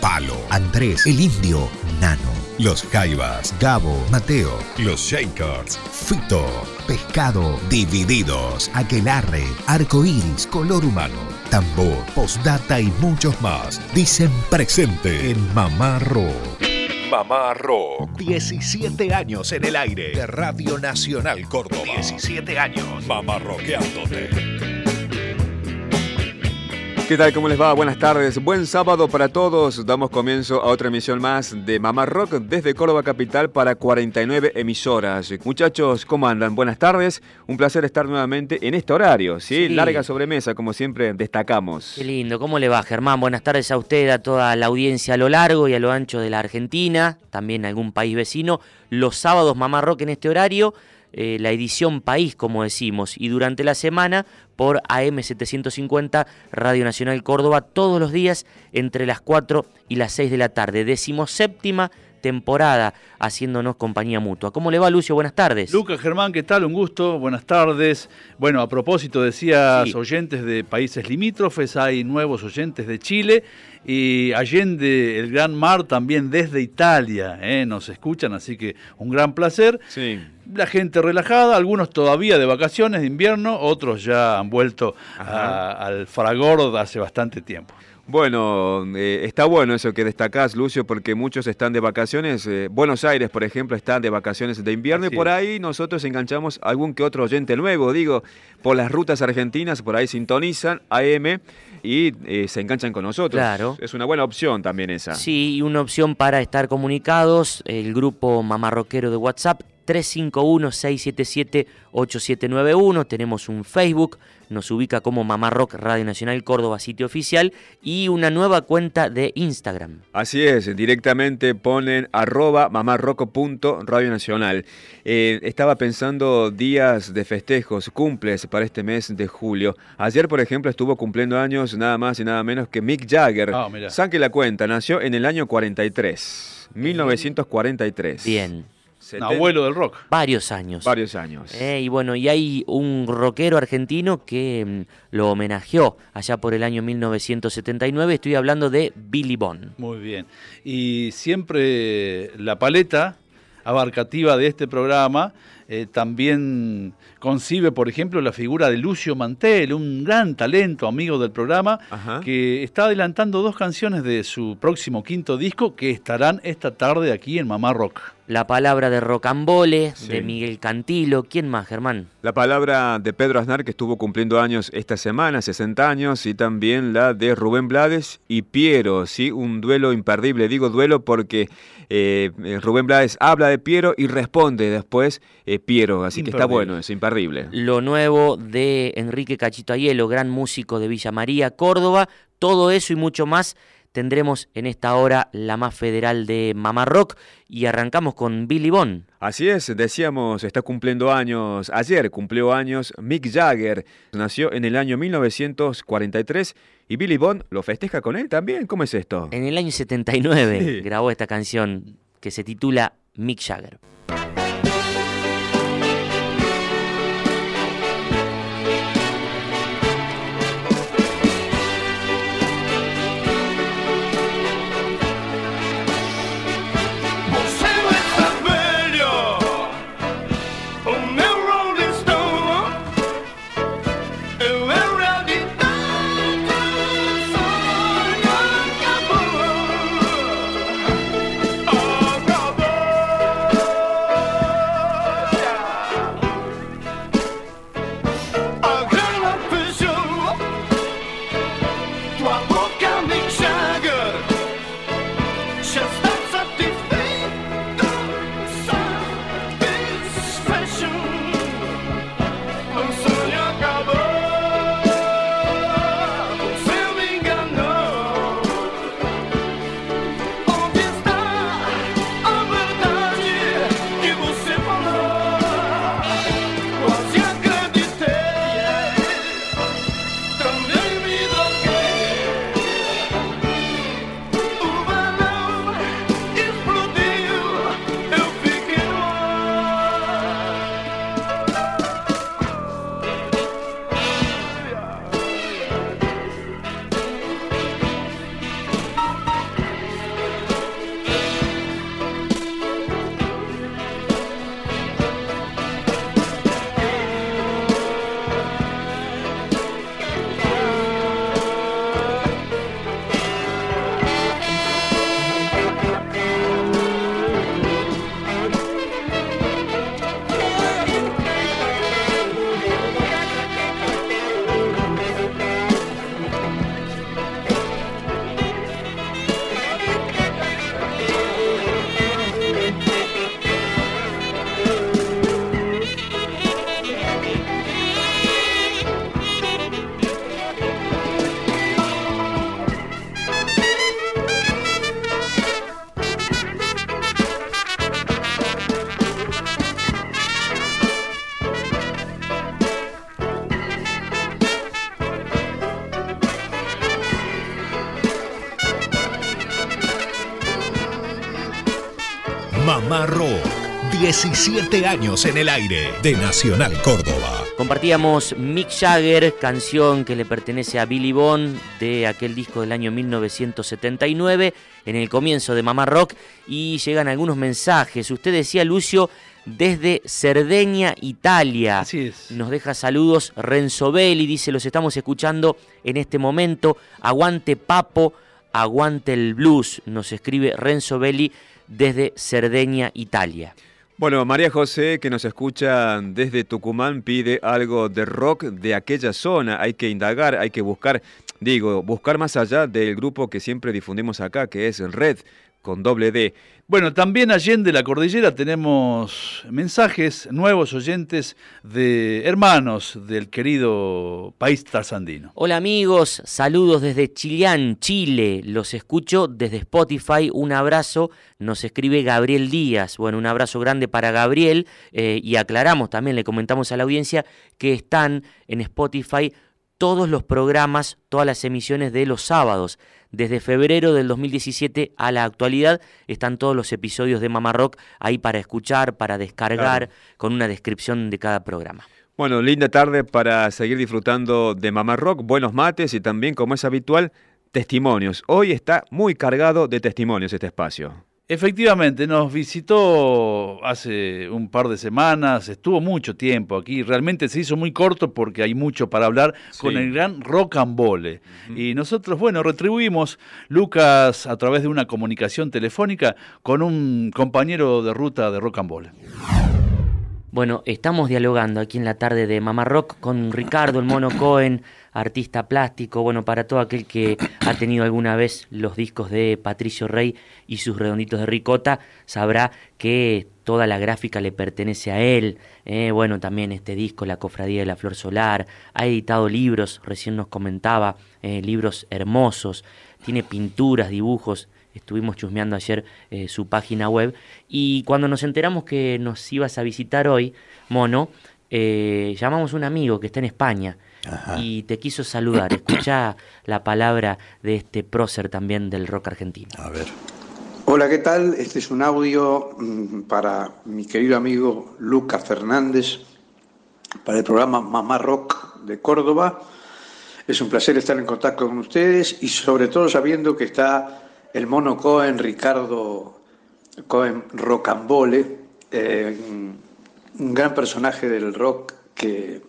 Palo, Andrés, El Indio, Nano, Los Jaivas, Gabo, Mateo, Los Shakers, Fito, Pescado, Divididos, Aquelarre, Arcoiris, Color Humano, Tambor, Postdata y muchos más. Dicen presente en Mamá Rock. Mamá Rock. 17 años en el aire de Radio Nacional Córdoba. 17 años. Mamá Rockeándote. ¿Qué tal? ¿Cómo les va? Buenas tardes. Buen sábado para todos. Damos comienzo a otra emisión más de Mamá Rock desde Córdoba Capital para 49 emisoras. Muchachos, ¿cómo andan? Buenas tardes. Un placer estar nuevamente en este horario, ¿sí? Sí. Larga sobremesa, como siempre destacamos. Qué lindo, ¿cómo le va Germán? Buenas tardes a usted, a toda la audiencia a lo largo y a lo ancho de la Argentina, también algún país vecino. Los sábados Mamá Rock en este horario, eh, la edición País, como decimos, y durante la semana por AM750 Radio Nacional Córdoba, todos los días entre las 4 y las 6 de la tarde. Decimoséptima temporada haciéndonos compañía mutua. ¿Cómo le va Lucio? Buenas tardes. Lucas Germán, ¿qué tal? Un gusto, buenas tardes. Bueno, a propósito, decías Sí. oyentes de países limítrofes, hay nuevos oyentes de Chile y Allende, el Gran Mar, también desde Italia, ¿eh? nos escuchan, así que un gran placer. Sí. La gente relajada, algunos todavía de vacaciones de invierno, otros ya han vuelto a- al fragor hace bastante tiempo. Bueno, eh, está bueno eso que destacás, Lucio, porque muchos están de vacaciones. eh, Buenos Aires, por ejemplo, está de vacaciones de invierno Así y por es. ahí nosotros enganchamos algún que otro oyente nuevo. Digo, por las rutas argentinas, por ahí sintonizan AM y eh, se enganchan con nosotros. Claro. Es una buena opción también esa. Sí, y una opción para estar comunicados, el grupo Mamarroquero de WhatsApp 351-677-8791, tenemos un Facebook, nos ubica como Mamarrock Radio Nacional Córdoba, sitio oficial, y una nueva cuenta de Instagram. Así es, directamente ponen arroba mamarroco.radio nacional. Eh, estaba pensando días de festejos, cumples para este mes de julio. Ayer, por ejemplo, estuvo cumpliendo años nada más y nada menos que Mick Jagger. Saque la cuenta, nació en el año 43, 1943. Bien, Abuelo del rock. varios años. Varios años. Eh, y bueno, y hay un rockero argentino que mm, lo homenajeó allá por el año 1979, estoy hablando de Billy Bond. Muy bien. Y siempre la paleta abarcativa de este programa eh, también concibe, por ejemplo, la figura de Lucio Mantel, un gran talento, amigo del programa, Ajá. que está adelantando dos canciones de su próximo quinto disco que estarán esta tarde aquí en Mamá Rock. La palabra de Rocambole, Sí. de Miguel Cantilo. ¿Quién más, Germán? La palabra de Pedro Aznar, que estuvo cumpliendo años esta semana, 60 años, y también la de Rubén Blades y Piero, ¿sí? Un duelo imperdible. Digo duelo porque eh, eh, Rubén Blades habla de Piero y responde después eh, Piero, así que está bueno, es imperdible. Lo nuevo de Enrique Cachito Aiello, gran músico de Villa María, Córdoba. Todo eso y mucho más tendremos en esta hora la más federal de Mamá Rock. Y arrancamos con Billy Bond. Así es, decíamos, está cumpliendo años, ayer cumplió años Mick Jagger, nació en el año 1943 y Billy Bond lo festeja con él también, ¿cómo es esto? En el año 79 Sí. grabó esta canción que se titula Mick Jagger. 17 años en el aire de Nacional Córdoba. Compartíamos Mick Jagger, canción que le pertenece a Billy Bond de aquel disco del año 1979, en el comienzo de Mamá Rock, y llegan algunos mensajes. Usted decía, Lucio, desde Cerdeña, Italia. Así es. Nos deja saludos Renzo Belli, dice, los estamos escuchando en este momento. Aguante Papo, aguante el blues, nos escribe Renzo Belli desde Cerdeña, Italia. Bueno, María José, que nos escucha desde Tucumán, pide algo de rock de aquella zona. Hay que indagar, hay que buscar, digo, buscar más allá del grupo que siempre difundimos acá, que es Red, con doble D. Bueno, también allende la cordillera tenemos mensajes, nuevos oyentes de hermanos del querido país tarzandino. Hola amigos, saludos desde Chillán, Chile. Los escucho desde Spotify. Un abrazo, nos escribe Gabriel Díaz. Bueno, un abrazo grande para Gabriel eh, y aclaramos también, le comentamos a la audiencia que están en Spotify todos los programas, todas las emisiones de los sábados. Desde febrero del 2017 a la actualidad están todos los episodios de Mamá Rock ahí para escuchar, para descargar, con una descripción de cada programa. Bueno, linda tarde para seguir disfrutando de Mamá Rock, buenos mates y también, como es habitual, testimonios. Hoy está muy cargado de testimonios este espacio. Efectivamente, nos visitó hace un par de semanas, estuvo mucho tiempo aquí, realmente se hizo muy corto porque hay mucho para hablar con el gran rocambole. Y nosotros, bueno, retribuimos, Lucas, a través de una comunicación telefónica con un compañero de ruta de rocambole. Bueno, estamos dialogando aquí en la tarde de Mamá Rock con Ricardo, el mono Cohen, artista plástico, bueno, para todo aquel que ha tenido alguna vez los discos de Patricio Rey y sus redonditos de ricota, sabrá que toda la gráfica le pertenece a él. eh, bueno, también este disco, La Cofradía de la Flor Solar, ha editado libros, recién nos comentaba, eh, libros hermosos, tiene pinturas, dibujos, estuvimos chusmeando ayer eh, su página web y cuando nos enteramos que nos ibas a visitar hoy, Mono, eh, llamamos a un amigo que está en España y te quiso saludar. Escucha la palabra de este prócer también del rock argentino. A ver. Hola, ¿qué tal? Este es un audio mm, para mi querido amigo Lucas Fernández, para el programa Mamá Rock de Córdoba. Es un placer estar en contacto con ustedes y sobre todo sabiendo que está el mono Cohen, Ricardo Cohen Rocambole, eh, un gran personaje del rock que,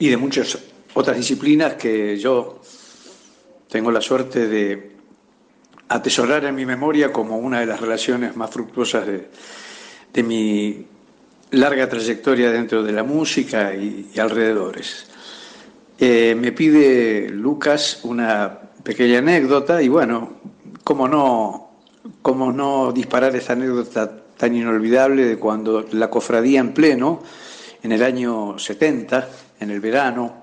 y de muchas otras disciplinas que yo tengo la suerte de atesorar en mi memoria como una de las relaciones más fructuosas de, mi larga trayectoria dentro de la música y, alrededores. Eh, me pide Lucas una pequeña anécdota y bueno, cómo no, cómo no disparar esa anécdota tan inolvidable de cuando la cofradía en pleno, en el año 70, en el verano,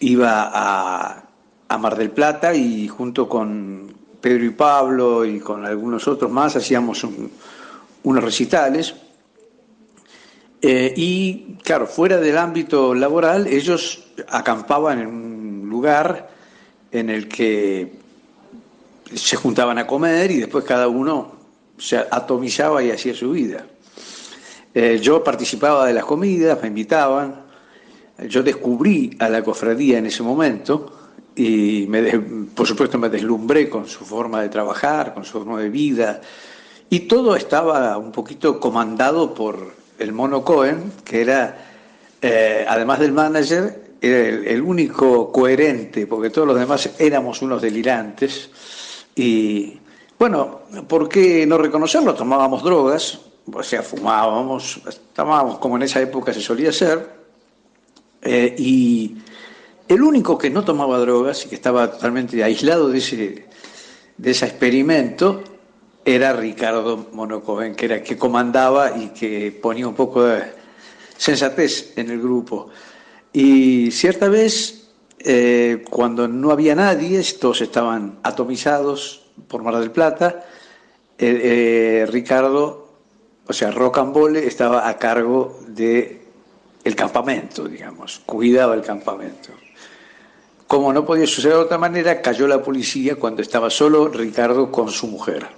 iba a, a Mar del Plata y junto con Pedro y Pablo y con algunos otros más hacíamos un- unos recitales. Eh, y claro, fuera del ámbito laboral, ellos acampaban en un lugar en el que se juntaban a comer y después cada uno se atomizaba y hacía su vida. Eh, yo participaba de las comidas, me invitaban, yo descubrí a la cofradía en ese momento y me por supuesto me deslumbré con su forma de trabajar, con su forma de vida y todo estaba un poquito comandado por el mono Cohen, que era, eh, además del manager, era el, el único coherente, porque todos los demás éramos unos delirantes. Y bueno, ¿por qué no reconocerlo? Tomábamos drogas, o sea, fumábamos, tomábamos como en esa época se solía hacer. Eh, y el único que no tomaba drogas y que estaba totalmente aislado de ese, de ese experimento era Ricardo Monocoven, que era el que comandaba y que ponía un poco de sensatez en el grupo. Y cierta vez, eh, cuando no había nadie, todos estaban atomizados por Mar del Plata, eh, eh, Ricardo, o sea, Rocambole, estaba a cargo de campamento, digamos, cuidaba el campamento. Como no podía suceder de otra manera, cayó la policía cuando estaba solo Ricardo con su mujer.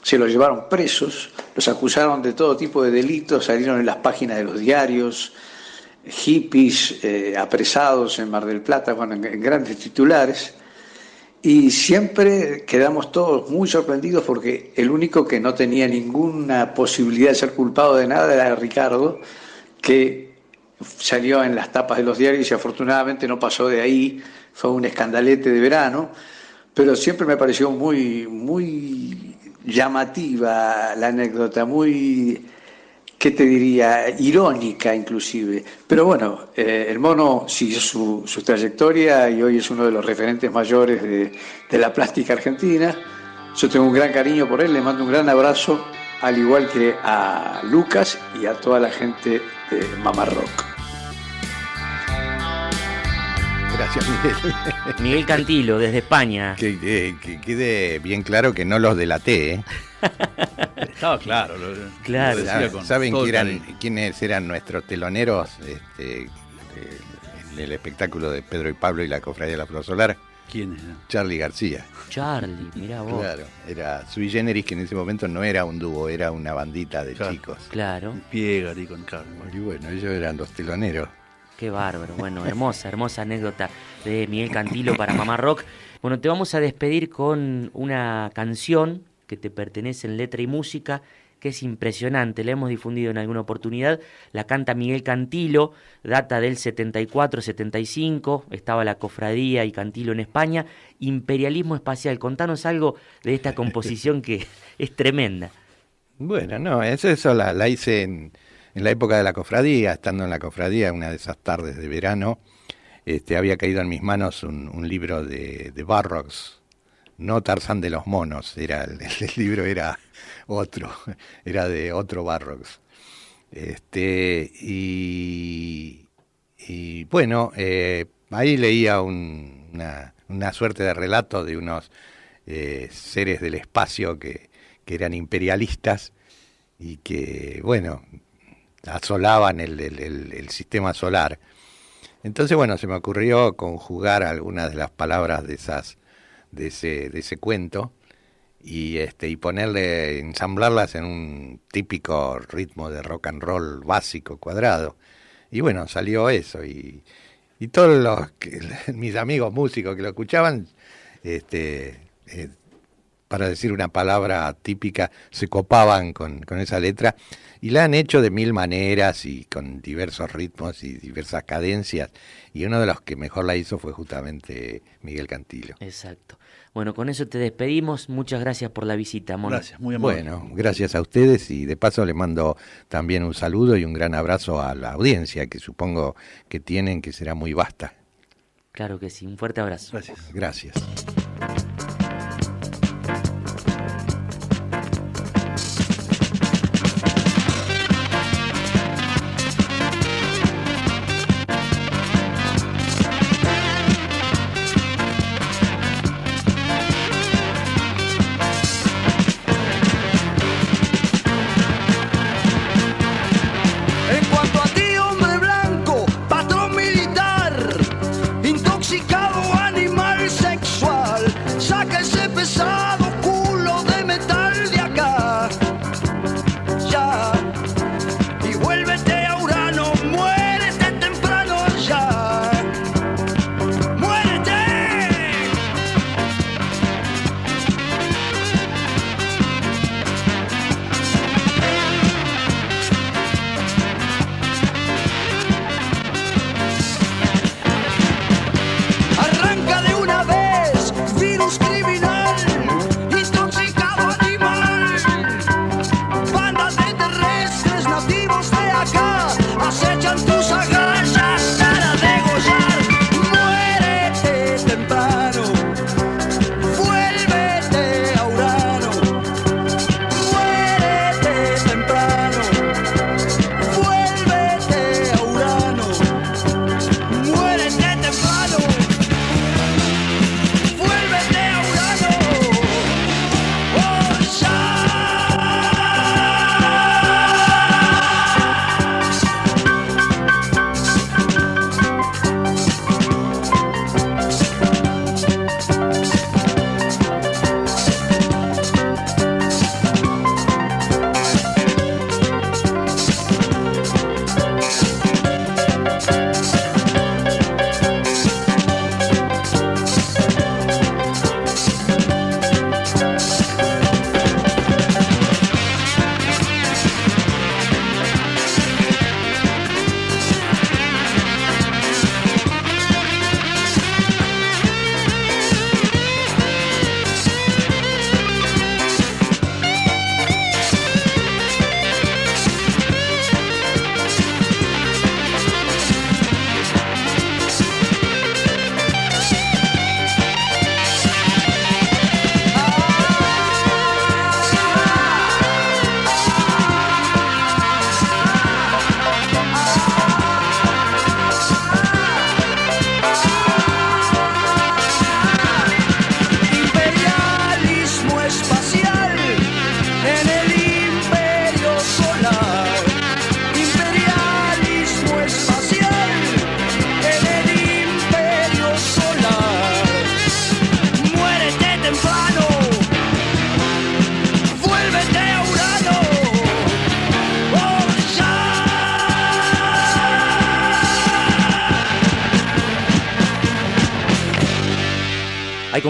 se los llevaron presos, los acusaron de todo tipo de delitos, salieron en las páginas de los diarios, hippies eh, apresados en Mar del Plata, bueno, en, en grandes titulares. Y siempre quedamos todos muy sorprendidos porque el único que no tenía ninguna posibilidad de ser culpado de nada era Ricardo, que salió en las tapas de los diarios y afortunadamente no pasó de ahí, fue un escandalete de verano, pero siempre me pareció muy, muy llamativa la anécdota, muy, ¿qué te diría?, irónica inclusive. Pero bueno, eh, el mono siguió su, su trayectoria y hoy es uno de los referentes mayores de, de la plástica argentina. Yo tengo un gran cariño por él, le mando un gran abrazo, al igual que a Lucas y a toda la gente de Mamá Rock. Gracias, Miguel. Miguel Cantilo, desde España. que, que- que quede bien claro que no los delaté, ¿eh? Estaba claro. Lo, Claro. con ¿Saben quién eran, quiénes eran nuestros teloneros este, de- en el espectáculo de Pedro y Pablo y la Cofradía de la Flor Solar? ¿Quién era? Charlie García. Charlie, mirá vos. Claro, era Sui Generis, que en ese momento no era un dúo, era una bandita de Claro. chicos. Claro, Con Piegari, con Carmen. Y bueno, ellos eran los teloneros. Qué bárbaro. Bueno, hermosa, hermosa anécdota de Miguel Cantilo para Mamá Rock. Bueno, te vamos a despedir con una canción que te pertenece en letra y música, que es impresionante, la hemos difundido en alguna oportunidad, la canta Miguel Cantilo, data del 74-75, estaba la cofradía y Cantilo en España, Imperialismo Espacial, contanos algo de esta composición que es tremenda. Bueno, no, eso, eso la, la hice en, en la época de la cofradía, estando en la cofradía, una de esas tardes de verano, este, había caído en mis manos un, libro de, de Barrocks, no Tarzán de los monos, era el, libro era otro, era de otro Barrocks. Este, y, y bueno, eh, ahí leía un- una, suerte de relato de unos eh, seres del espacio que eran imperialistas y que, bueno, asolaban el, el- el- sistema solar. Entonces, bueno, se me ocurrió conjugar algunas de las palabras de esas, de ese, de ese cuento y este y ponerle, ensamblarlas en un típico ritmo de rock and roll básico, cuadrado. Y bueno, salió eso y, y todos los que, mis amigos músicos que lo escuchaban, este, eh, para decir una palabra típica, se copaban con, con esa letra y la han hecho de mil maneras y con diversos ritmos y diversas cadencias. Y uno de los que mejor la hizo fue justamente Miguel Cantilo. Exacto. Bueno, con eso te despedimos. Muchas gracias por la visita, Mono. Gracias, muy amable. Bueno, gracias a ustedes y de paso le mando también un saludo y un gran abrazo a la audiencia que supongo que tienen que será muy vasta. Claro que sí. Un fuerte abrazo. Gracias. Gracias.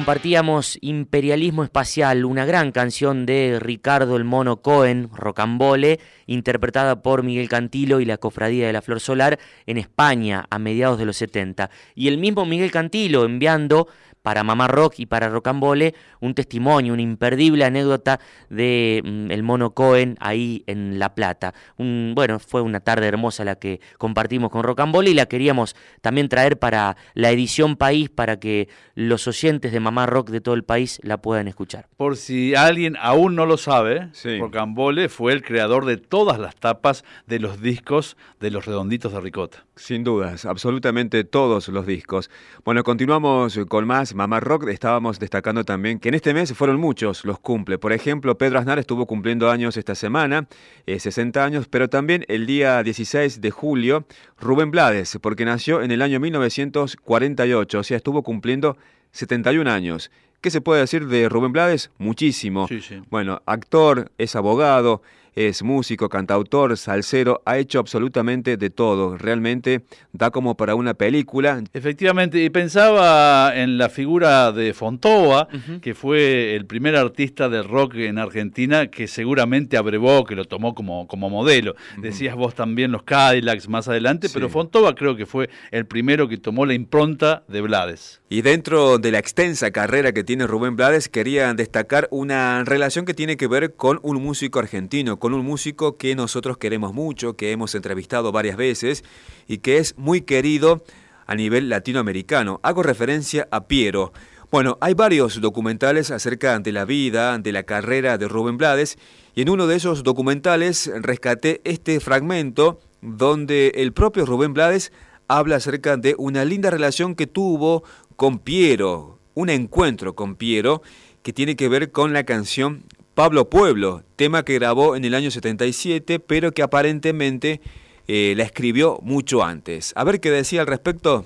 Compartíamos Imperialismo Espacial, una gran canción de Ricardo el Mono Cohen, Rocambole, interpretada por Miguel Cantilo y la Cofradía de la Flor Solar en España a mediados de los 70. Y el mismo Miguel Cantilo enviando para Mamá Rock y para Rocambole un testimonio, una imperdible anécdota de mm, el mono Cohen ahí en La Plata. Un, bueno, fue una tarde hermosa la que compartimos con Rocambole y la queríamos también traer para la edición País para que los oyentes de Mamá Rock de todo el país la puedan escuchar. Por si alguien aún no lo sabe, Sí. Rocambole fue el creador de todas las tapas de los discos de los redonditos de ricota. Sin dudas, absolutamente todos los discos. Bueno, continuamos con más Mamá Rock. Estábamos destacando también que en este mes fueron muchos los cumple. Por ejemplo, Pedro Aznar estuvo cumpliendo años esta semana, eh, 60 años, pero también el día 16 de julio, Rubén Blades, porque nació en el año 1948, o sea, estuvo cumpliendo 71 años. ¿Qué se puede decir de Rubén Blades? Muchísimo. Sí, sí. Bueno, actor, es abogado, es músico, cantautor, salsero, ha hecho absolutamente de todo. Realmente da como para una película. Efectivamente, y pensaba en la figura de Fontova, que fue el primer artista del rock en Argentina que seguramente abrevó, que lo tomó como, como modelo. Decías vos también los Cadillacs más adelante, pero Sí. Fontova creo que fue el primero que tomó la impronta de Blades. Y dentro de la extensa carrera que tiene Rubén Blades, quería destacar una relación que tiene que ver con un músico argentino, con un músico que nosotros queremos mucho, que hemos entrevistado varias veces y que es muy querido a nivel latinoamericano. Hago referencia a Piero. Bueno, hay varios documentales acerca de la vida, de la carrera de Rubén Blades, y en uno de esos documentales rescaté este fragmento donde el propio Rubén Blades habla acerca de una linda relación que tuvo con Piero, un encuentro con Piero que tiene que ver con la canción Pablo Pueblo, tema que grabó en el año 77, pero que aparentemente eh, la escribió mucho antes. A ver qué decía al respecto.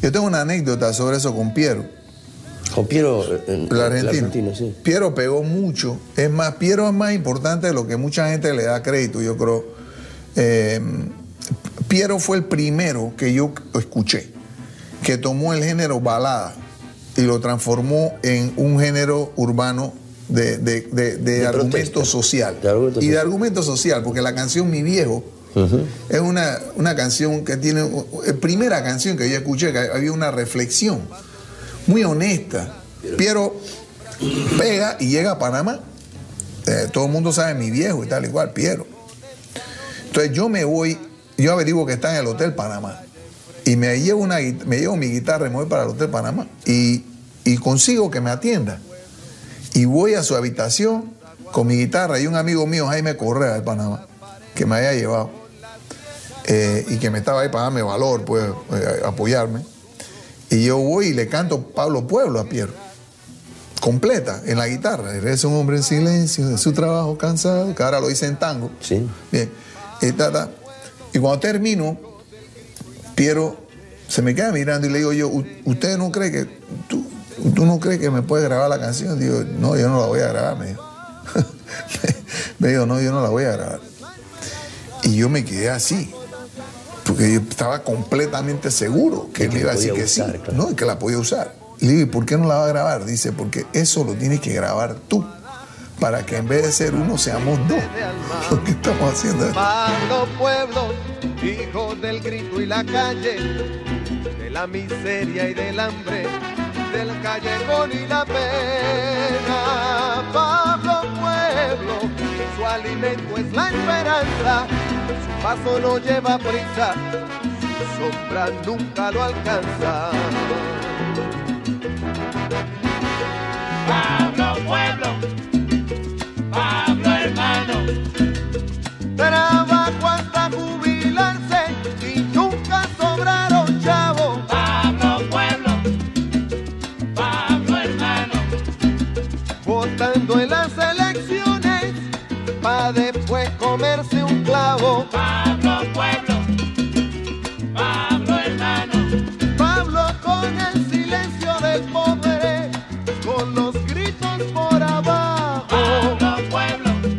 Yo tengo una anécdota sobre eso con Piero, Con Piero, en, el argentino. argentino, sí. Piero pegó mucho. Es más, Piero es más importante de lo que mucha gente le da crédito, yo creo. Eh, Piero fue el primero que yo escuché, que tomó el género balada y lo transformó en un género urbano de, de- de- argumento social. Argumento y de argumento social, porque la canción Mi Viejo es una, una canción que tiene, es primera canción que yo escuché, que había una reflexión muy honesta. Piero pega y llega a Panamá. Eh, todo el mundo sabe mi viejo y tal igual, Piero. Entonces yo me voy, yo averiguo que está en el Hotel Panamá. Y me llevo, una, me llevo mi guitarra y me voy para el Hotel Panamá. Y, y consigo que me atienda. Y voy a su habitación con mi guitarra y un amigo mío, Jaime Correa de Panamá, que me había llevado. eh, y que me estaba ahí para darme valor, pues, eh, apoyarme. Y yo voy y le canto Pablo Pueblo a Piero. Completa, en la guitarra. Eres un hombre en silencio, de su trabajo cansado, que ahora lo dice en tango. Sí. Bien. Y, ta, ta. Y cuando termino, Piero se me queda mirando y le digo yo, "U- ¿usted no cree que tú, tú no crees que me puedes grabar la canción? Digo, no, yo no la voy a grabar, me dijo. me dijo, no, yo no la voy a grabar. Y yo me quedé así. Porque yo estaba completamente seguro que que iba a decir que sí, claro. ¿no? Y que la podía usar. Y le digo, ¿y por qué no la va a grabar? Dice, porque eso lo tienes que grabar tú. Para que en vez de ser uno, seamos dos. Lo que estamos haciendo Pueblo, hijo del grito y la calle, de la miseria y del hambre, del callejón y la pena. Pablo Pueblo, su alimento es la esperanza, su paso no lleva prisa, su sombra nunca lo alcanza. Pablo Pueblo, Pablo hermano, Trabajo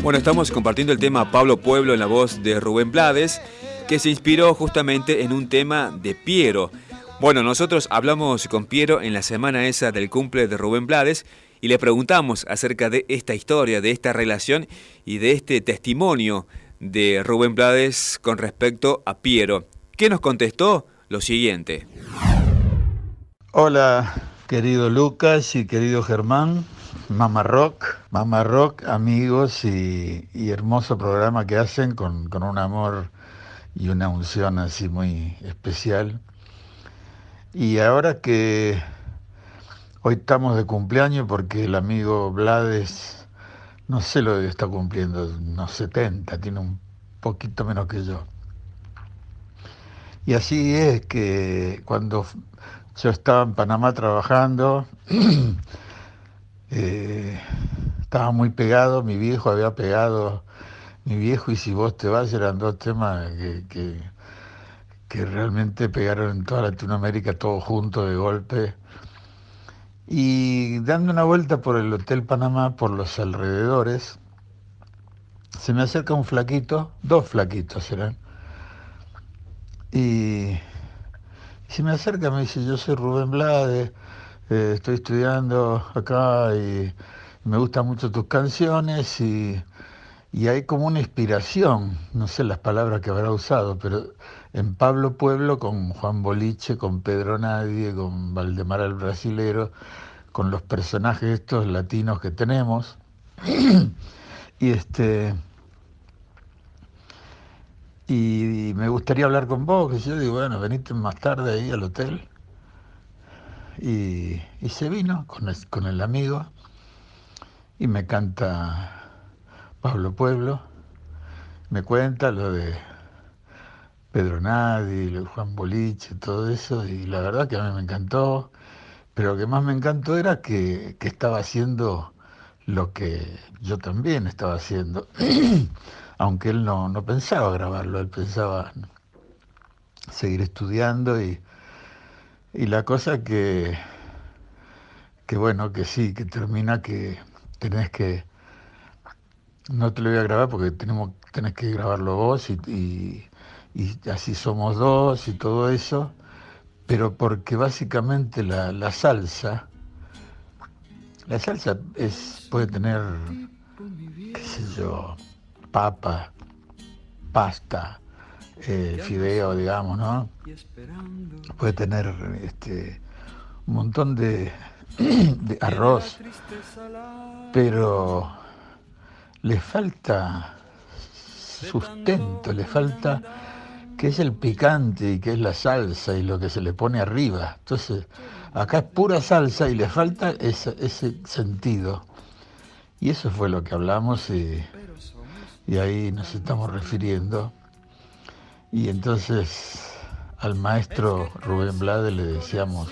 Bueno, estamos compartiendo el tema Pablo Pueblo en la voz de Rubén Blades, que se inspiró justamente en un tema de Piero. Bueno, nosotros hablamos con Piero en la semana esa del cumple de Rubén Blades y le preguntamos acerca de esta historia, de esta relación y de este testimonio de Rubén Blades con respecto a Piero. ¿Qué nos contestó? Lo siguiente. Hola, querido Lucas y querido Germán, Mama Rock, Mama Rock, amigos y, y hermoso programa que hacen con, con un amor y una unción así muy especial. Y ahora que hoy estamos de cumpleaños porque el amigo Blades, no sé lo que está cumpliendo, unos 70, tiene un poquito menos que yo. Y así es que cuando yo estaba en Panamá trabajando, eh, estaba muy pegado, mi viejo había pegado, mi viejo y si vos te vas eran dos temas que, que, que realmente pegaron en toda Latinoamérica todos juntos de golpe. Y dando una vuelta por el Hotel Panamá, por los alrededores, se me acerca un flaquito, dos flaquitos eran, y, se me acerca, me dice, yo soy Rubén Blades, eh, estoy estudiando acá y me gustan mucho tus canciones y, y hay como una inspiración, no sé las palabras que habrá usado, pero en Pablo Pueblo con Juan Boliche, con Pedro Nadie, con Valdemar el Brasilero, con los personajes estos latinos que tenemos. y este y, me gustaría hablar con vos, que yo digo, bueno, venite más tarde ahí al hotel. Y, y se vino con el, con el amigo y me canta Pablo Pueblo, me cuenta lo de Pedro Nadi, lo de Juan Boliche, todo eso, y la verdad que a mí me encantó, pero lo que más me encantó era que, que estaba haciendo lo que yo también estaba haciendo, aunque él no, no pensaba grabarlo, él pensaba seguir estudiando y, y la cosa que, que bueno, que sí, que termina que tenés que, no te lo voy a grabar porque tenemos, tenés que grabarlo vos y, y así somos dos y todo eso, pero porque básicamente la, la salsa, la salsa es, puede tener, qué sé yo, papa, pasta, eh, fideo, digamos, ¿no? Puede tener este, un montón de, de arroz, pero le falta sustento, le falta que es el picante y que es la salsa y lo que se le pone arriba. Entonces, acá es pura salsa y le falta ese, sentido. Y eso fue lo que hablamos y, y ahí nos estamos refiriendo. Y entonces al maestro Rubén Blade le deseamos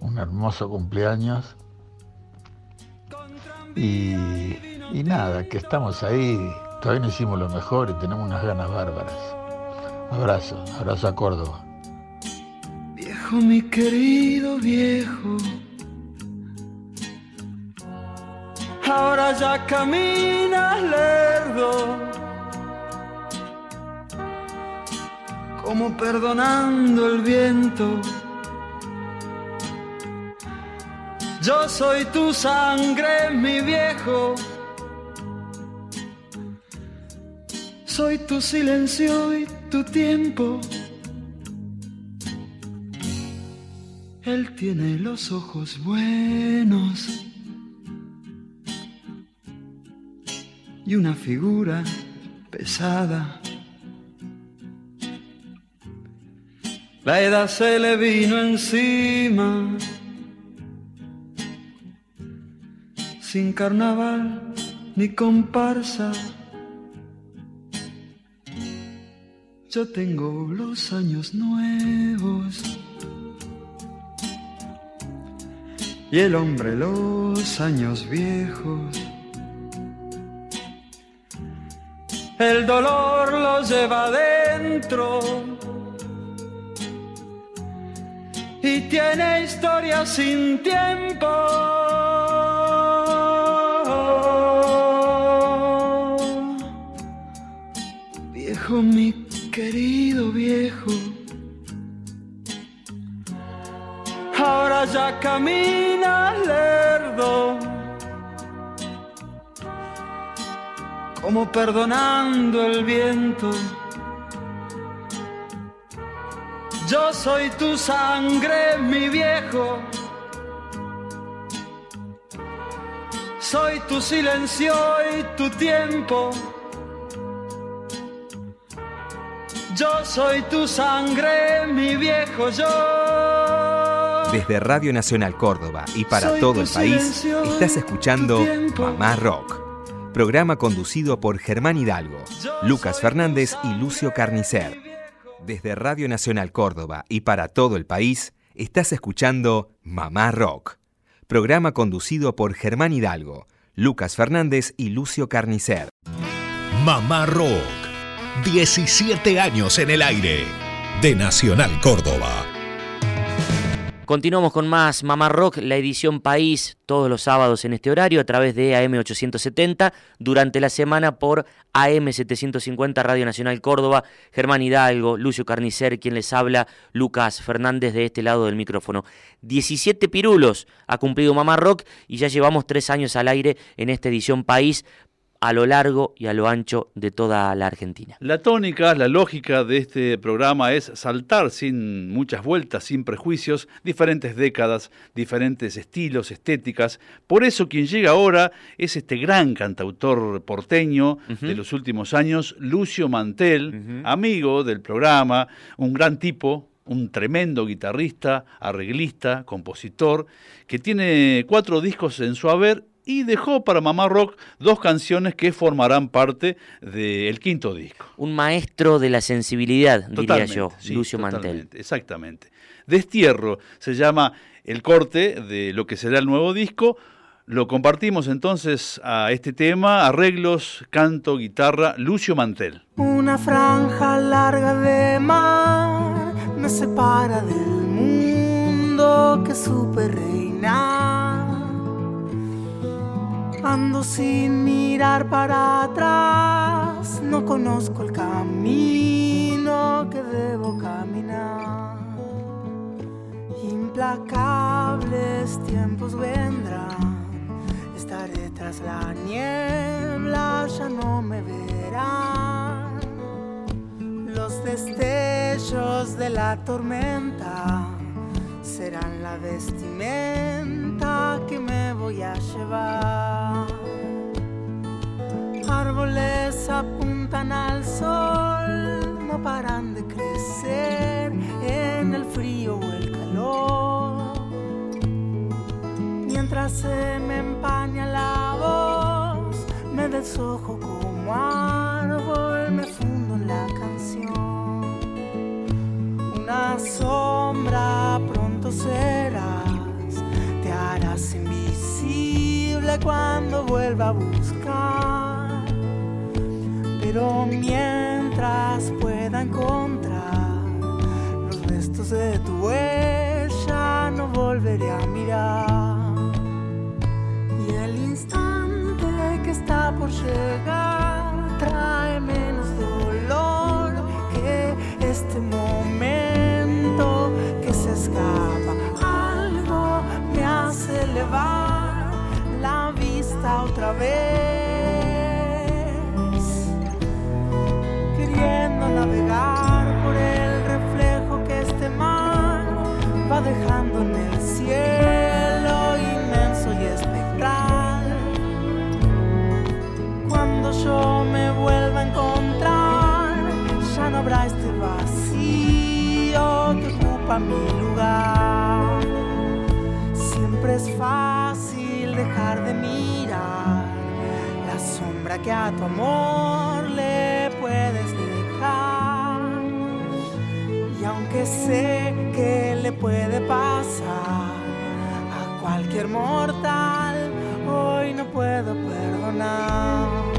un hermoso cumpleaños. Y, y nada, que estamos ahí, todavía no hicimos lo mejor y tenemos unas ganas bárbaras. Abrazo, abrazo a Córdoba. Viejo, mi querido viejo, ahora ya caminas lerdo, como perdonando el viento. Yo soy tu sangre, mi viejo. Soy tu silencio y tu tiempo. Él tiene los ojos buenos y una figura pesada. La edad se le vino encima, sin carnaval ni comparsa. Yo tengo los años nuevos y el hombre los años viejos. El dolor los lleva adentro y tiene historia sin tiempo. Viejo mi querido viejo, playa camina lerdo, como perdonando el viento. Yo soy tu sangre, mi viejo. Soy tu silencio y tu tiempo. Yo soy tu sangre, mi viejo yo. Desde Radio Nacional Córdoba y para Soy todo el país, silencio estás escuchando. Mamá Rock. Programa conducido por Germán Hidalgo, Lucas Fernández y Lucio Carnicer. Desde Radio Nacional Córdoba y para todo el país, estás escuchando Mamá Rock. Programa conducido por Germán Hidalgo, Lucas Fernández y Lucio Carnicer. Mamá Rock. 17 años en el aire. De Nacional Córdoba. Continuamos con más Mamá Rock, la edición País, todos los sábados en este horario a través de AM870, durante la semana por AM750 Radio Nacional Córdoba, Germán Hidalgo, Lucio Carnicer, quien les habla, Lucas Fernández de este lado del micrófono. 17 pirulos ha cumplido Mamá Rock y ya llevamos tres años al aire en esta edición País a lo largo y a lo ancho de toda la Argentina. La tónica, la lógica de este programa es saltar sin muchas vueltas, sin prejuicios, diferentes décadas, diferentes estilos, estéticas. Por eso quien llega ahora es este gran cantautor porteño de los últimos años, Lucio Mantel, amigo del programa, un gran tipo, un tremendo guitarrista, arreglista, compositor, que tiene cuatro discos en su haber y dejó para Mamá Rock dos canciones que formarán parte del quinto disco. Un maestro de la sensibilidad, diría yo, sí, Lucio Mantel. Exactamente. Destierro se llama el corte de lo que será el nuevo disco. Lo compartimos entonces a este tema, arreglos, canto, guitarra, Lucio Mantel. Una franja larga de mar me separa del mundo que supe reinar. Ando sin mirar para atrás, no conozco el camino que debo caminar. Implacables tiempos vendrán, estaré tras la niebla, ya no me verán. Los destellos de la tormenta serán la vestimenta que me voy a llevar. Árboles apuntan al sol, no paran de crecer en el frío o el calor. Mientras se me empaña la voz, me deshojo como árbol, me fundo en la canción. Una sombra pronto serás, te harás invisible cuando vuelva a buscar. Pero mientras pueda encontrar los restos de tu huella, no volveré a mirar. Y el instante que está por llegar trae la vista otra vez, queriendo navegar por el reflejo que este mar va dejando en el cielo inmenso y espectral. Cuando yo me vuelva a encontrar, ya no habrá este vacío que ocupa mi lugar. De mirar la sombra que a tu amor le puedes dejar. Y aunque sé que le puede pasar a cualquier mortal, hoy no puedo perdonar.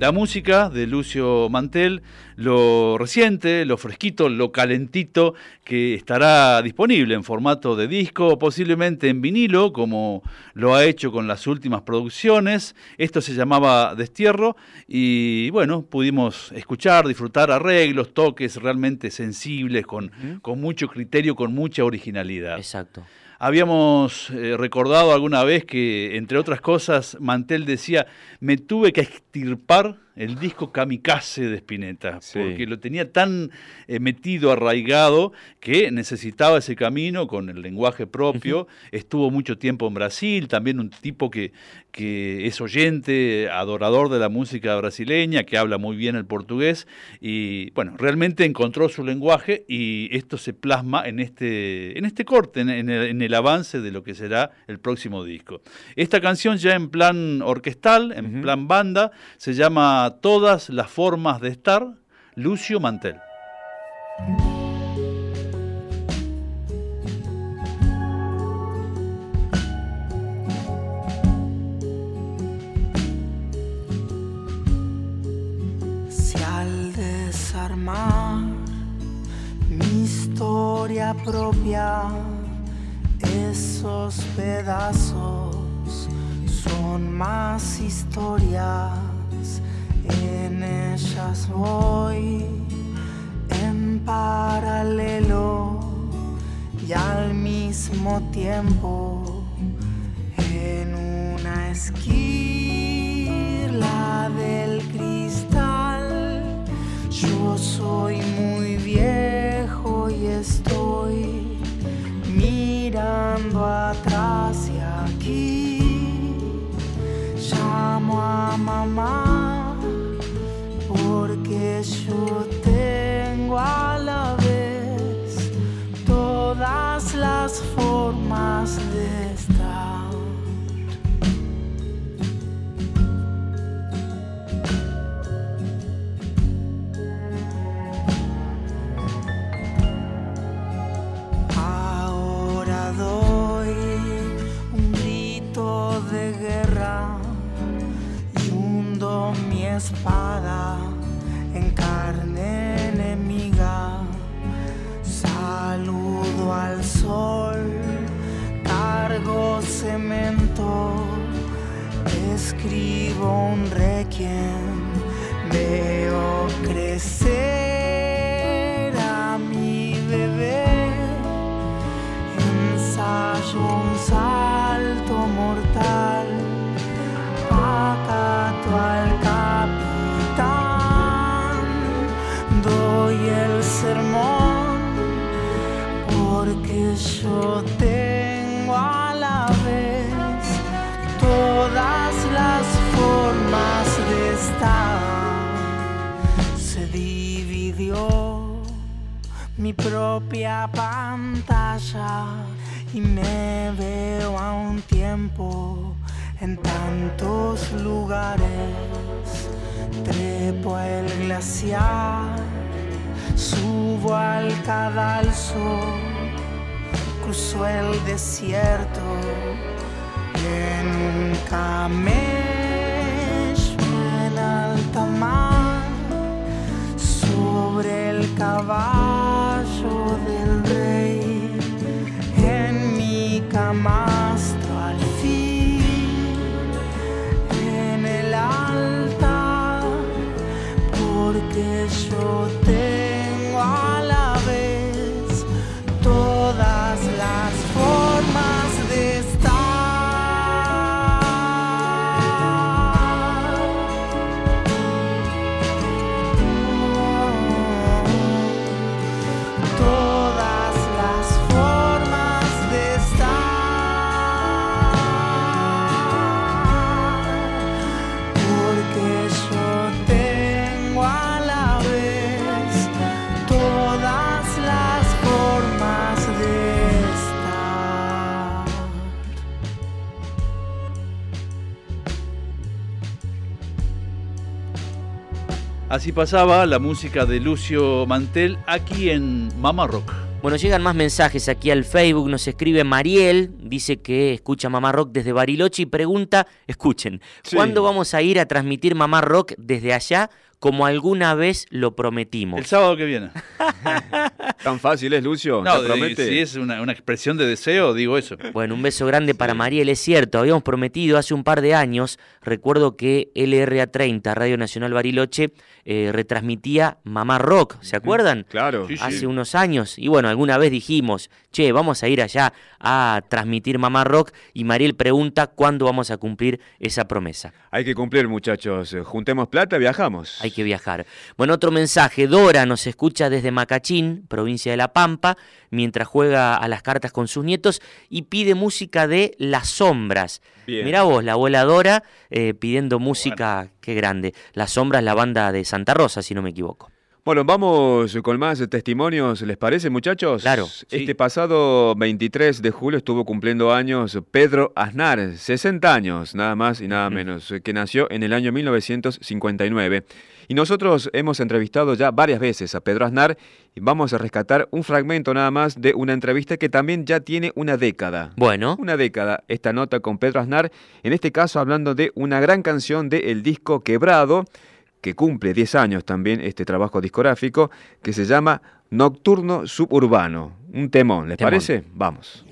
La música de Lucio Mantel, lo reciente, lo fresquito, lo calentito, que estará disponible en formato de disco, posiblemente en vinilo, como lo ha hecho con las últimas producciones. Esto se llamaba Destierro y bueno, pudimos escuchar, disfrutar arreglos, toques realmente sensibles, con, con mucho criterio, con mucha originalidad. Exacto. Habíamos eh, recordado alguna vez que, entre otras cosas, Mantel decía, me tuve que extirpar el disco Kamikaze de Spinetta, Sí. porque lo tenía tan eh, metido, arraigado, que necesitaba ese camino con el lenguaje propio. Estuvo mucho tiempo en Brasil, también un tipo que, que es oyente, adorador de la música brasileña, que habla muy bien el portugués, y bueno, realmente encontró su lenguaje y esto se plasma en este, en este corte, en, en el, en el avance de lo que será el próximo disco. Esta canción ya en plan orquestal, en plan banda, se llama Todas las formas de estar, Lucio Mantel. Si al desarmar mi historia propia, esos pedazos son más historias, en ellas voy en paralelo y al mismo tiempo en una esquina del cristal. Yo soy muy viejo y estoy mirando atrás y aquí. Llamo a mamá porque yo tengo a la vez todas las formas de estar. Ahora doy un grito de guerra y hundo mi espada escribo un requiem, mi propia pantalla y me veo a un tiempo en tantos lugares. Trepo el glaciar, subo al cadalso, cruzo el desierto y en un camello en alta mar sobre el caballo del rey. En mi camastro al fin. En el altar porque yo tengo Así pasaba la música de Lucio Mantel aquí en Mama Rock. Bueno, llegan más mensajes aquí al Facebook. Nos escribe Mariel, dice que escucha Mamá Rock desde Bariloche y pregunta, escuchen, Sí. ¿cuándo vamos a ir a transmitir Mamá Rock desde allá como alguna vez lo prometimos? El sábado que viene. Tan fácil es, Lucio. No, ¿Te de- promete? si es una, una expresión de deseo, digo eso. Bueno, un beso grande para Mariel, es cierto, habíamos prometido hace un par de años, recuerdo que LRA30, Radio Nacional Bariloche, eh, retransmitía Mamá Rock, ¿se acuerdan? Claro. hace unos años. Y bueno, alguna vez dijimos, che, vamos a ir allá a transmitir Mamá Rock y Mariel pregunta cuándo vamos a cumplir esa promesa. Hay que cumplir, muchachos. Juntemos plata, viajamos. Hay que viajar. Bueno, otro mensaje. Dora nos escucha desde Macachín, provincia de La Pampa, mientras juega a las cartas con sus nietos y pide música de Las Sombras. Bien. Mirá vos, la abuela Dora eh, pidiendo música, qué grande. Las Sombras, la banda de Santa Rosa, si no me equivoco. Bueno, vamos con más testimonios, ¿les parece, muchachos? Claro, Este pasado 23 de julio estuvo cumpliendo años Pedro Aznar, 60 años, nada más y nada menos, que nació en el año 1959. Y nosotros hemos entrevistado ya varias veces a Pedro Aznar y vamos a rescatar un fragmento nada más de una entrevista que también ya tiene una década. Bueno. Una década, esta nota con Pedro Aznar, en este caso hablando de una gran canción del disco Quebrado, que cumple 10 años también este trabajo discográfico, que se llama Nocturno Suburbano. Un temón, ¿les Temón. parece? Vamos.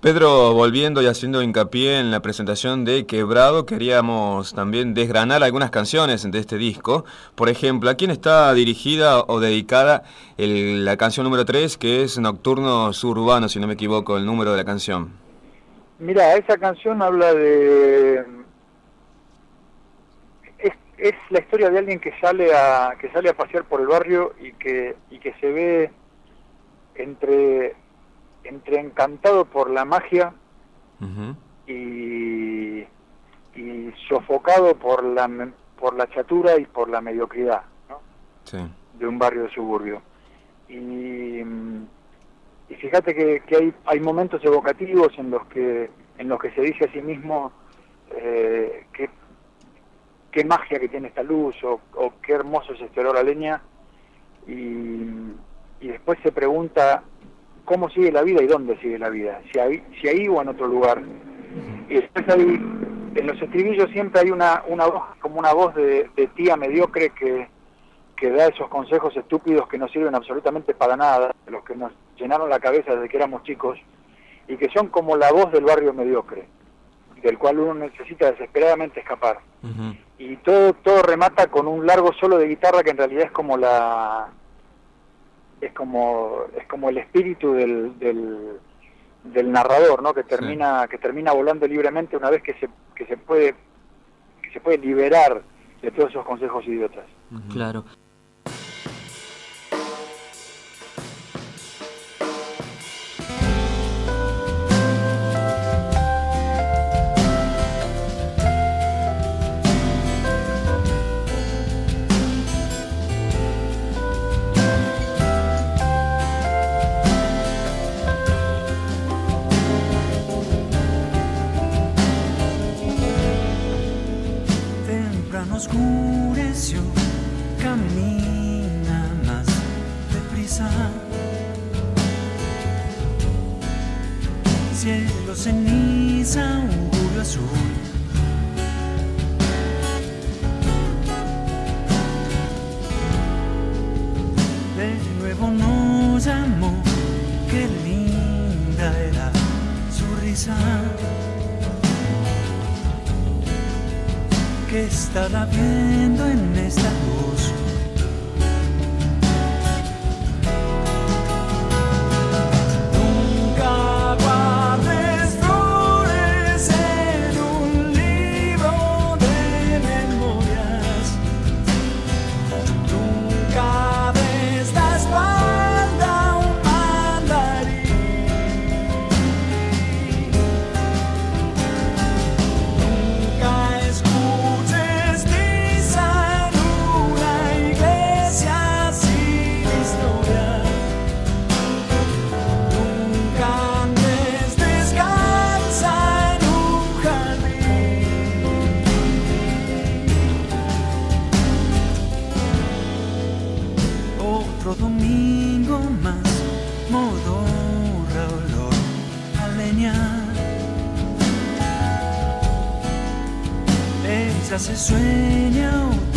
Pedro, volviendo y haciendo hincapié en la presentación de Quebrado, queríamos también desgranar algunas canciones de este disco. Por ejemplo, ¿a quién está dirigida o dedicada el- la canción número 3, que es Nocturno Suburbano, si no me equivoco, el número de la canción? Mira, esa canción habla de es, es la historia de alguien que sale a que sale a pasear por el barrio y que y que se ve entre entre encantado por la magia y, y sofocado por la por la chatura y por la mediocridad Sí. de un barrio de suburbio. Y, y fíjate que, que hay, hay momentos evocativos en los que en los que se dice a sí mismo eh, qué, qué magia que tiene esta luz o, o qué hermoso es este olor a leña y, y después se pregunta cómo sigue la vida y dónde sigue la vida, si ahí, si ahí o en otro lugar. Y después hay, en los estribillos siempre hay una, una voz, como una voz de, de tía mediocre que, que da esos consejos estúpidos que no sirven absolutamente para nada, los que nos llenaron la cabeza desde que éramos chicos, y que son como la voz del barrio mediocre, del cual uno necesita desesperadamente escapar. Y todo, todo remata con un largo solo de guitarra que en realidad es como la es como es como el espíritu del, del, del narrador, ¿no? Que termina que termina volando libremente una vez que se que se puede que se puede liberar de todos esos consejos idiotas. Claro. Ella se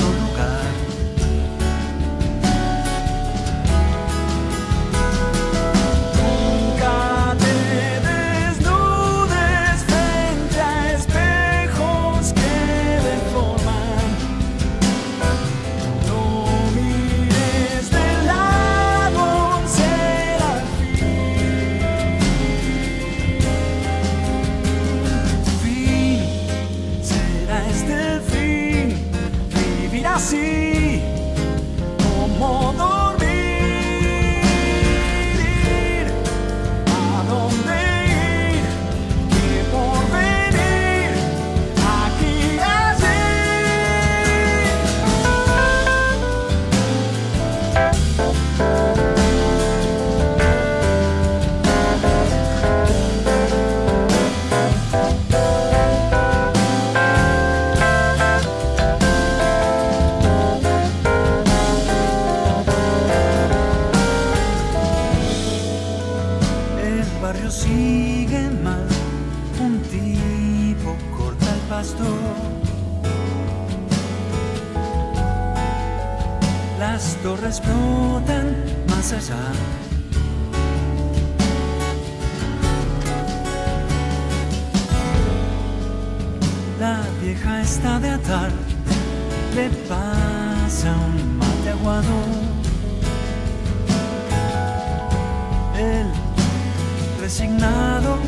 resignado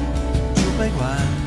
chupa igual. Nunca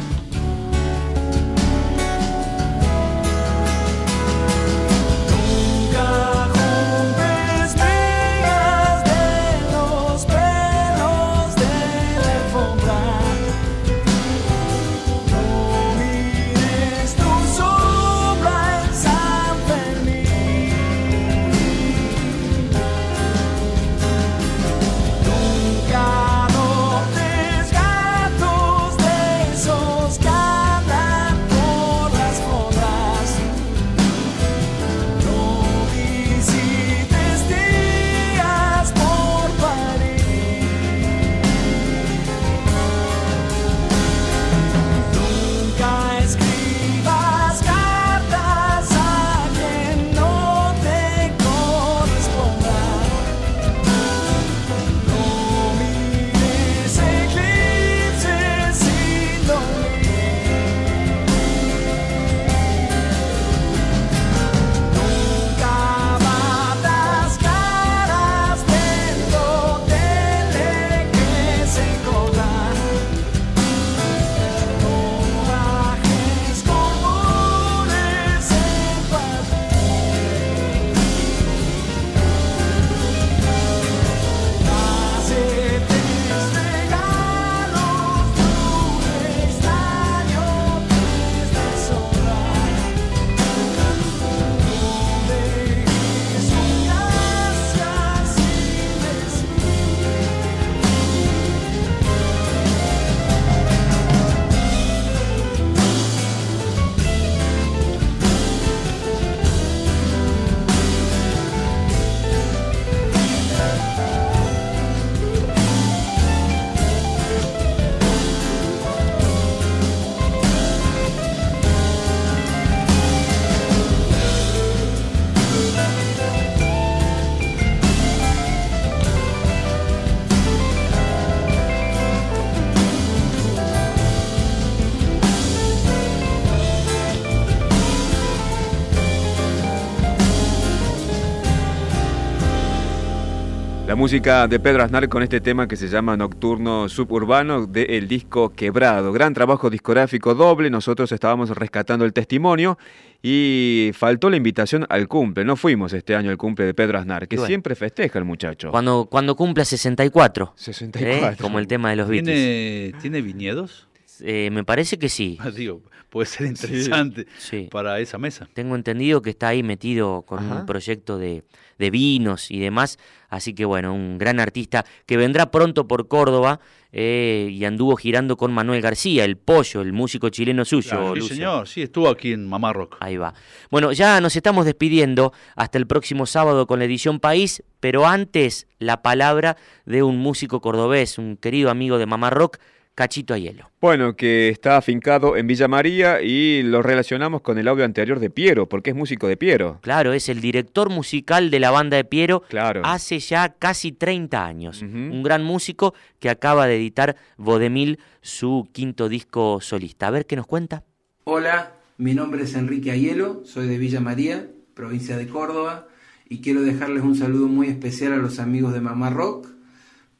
música de Pedro Aznar con este tema que se llama Nocturno Suburbano del disco Quebrado. Gran trabajo discográfico doble. Nosotros estábamos rescatando el testimonio y faltó la invitación al cumple. No fuimos este año al cumple de Pedro Aznar, que bueno. siempre festeja el muchacho. Cuando, cuando cumpla 64. 64. ¿eh? Como el tema de los Beatles. ¿Tiene, ¿Tiene viñedos? Eh, me parece que sí. Digo, puede ser interesante Sí. para esa mesa. Tengo entendido que está ahí metido con Ajá. un proyecto de, de vinos y demás. Así que bueno, un gran artista que vendrá pronto por Córdoba eh, y anduvo girando con Manuel García, el pollo, el músico chileno suyo. Claro, sí, Lucio. señor, sí, estuvo aquí en Mamá Rock. Ahí va. Bueno, ya nos estamos despidiendo hasta el próximo sábado con la edición País, pero antes la palabra de un músico cordobés, un querido amigo de Mamá Rock, Cachito Ayelo. Bueno, que está afincado en Villa María y lo relacionamos con el audio anterior de Piero, porque es músico de Piero. Claro, es el director musical de la banda de Piero Claro. hace ya casi 30 años. Un gran músico que acaba de editar Vodemil, su quinto disco solista. A ver qué nos cuenta. Hola, mi nombre es Enrique Ayelo, soy de Villa María, provincia de Córdoba, y quiero dejarles un saludo muy especial a los amigos de Mamá Rock,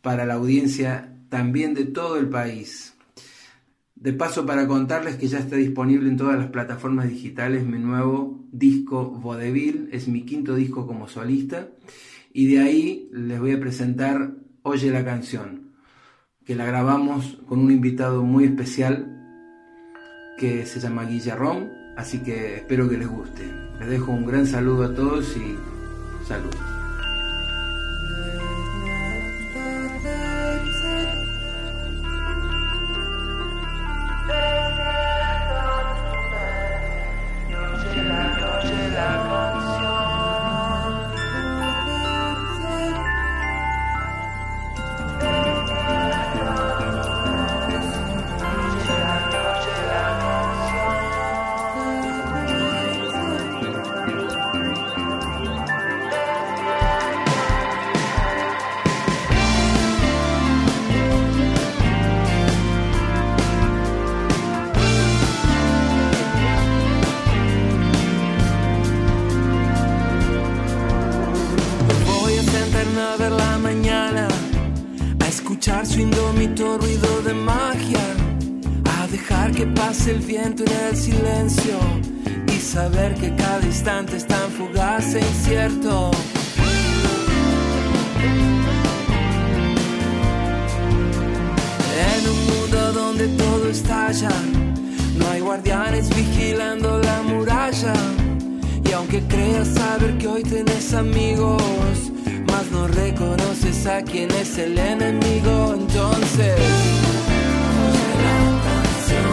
para la audiencia también de todo el país. De paso, para contarles que ya está disponible en todas las plataformas digitales mi nuevo disco Vodevil, es mi quinto disco como solista, y de ahí les voy a presentar Oye la canción, que la grabamos con un invitado muy especial que se llama Guillerón, así que espero que les guste. Les dejo un gran saludo a todos y salud. Escuchar su indómito ruido de magia, a dejar que pase el viento en el silencio y saber que cada instante es tan fugaz e incierto. En un mundo donde todo estalla, no hay guardianes vigilando la muralla. Y aunque creas saber que hoy tenés amigos, no reconoces a quién es el enemigo. Entonces, oye la canción,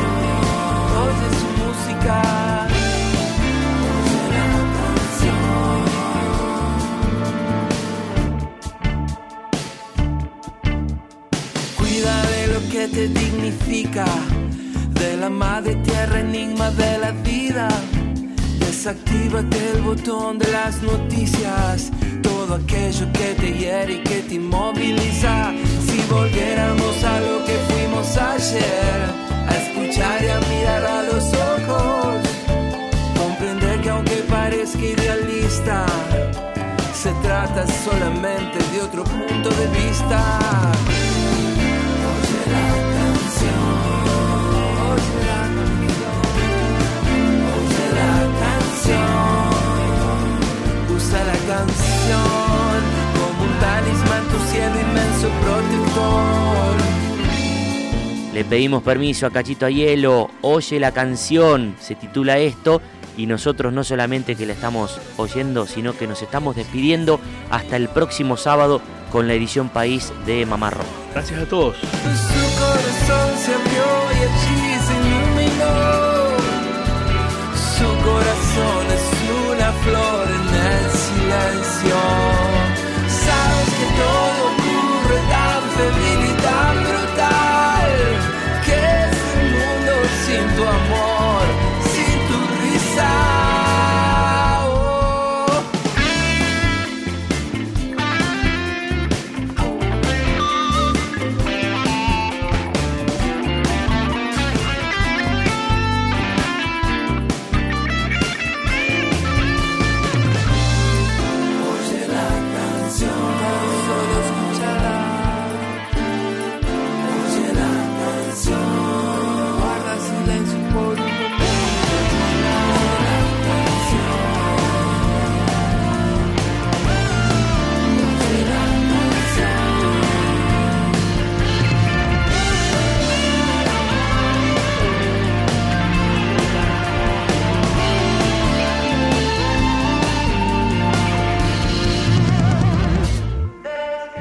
oye su música. Cuida de lo que te dignifica, de la madre tierra, enigma de la vida. Desactívate el botón de las noticias, todo aquello que te hiere y que te inmoviliza. Si volviéramos a lo que fuimos ayer, a escuchar y a mirar a los ojos, comprender que aunque parezca idealista, se trata solamente de otro punto de vista. Usa la canción como un talismán, tu cielo inmenso protector. Le pedimos permiso a Cachito Ayelo, oye la canción, se titula esto, y nosotros no solamente que la estamos oyendo, sino que nos estamos despidiendo hasta el próximo sábado con la edición País de Mamá Rock. Gracias a todos. Su corazón se abrió y allí se iluminó. Su corazón es una flor silencio.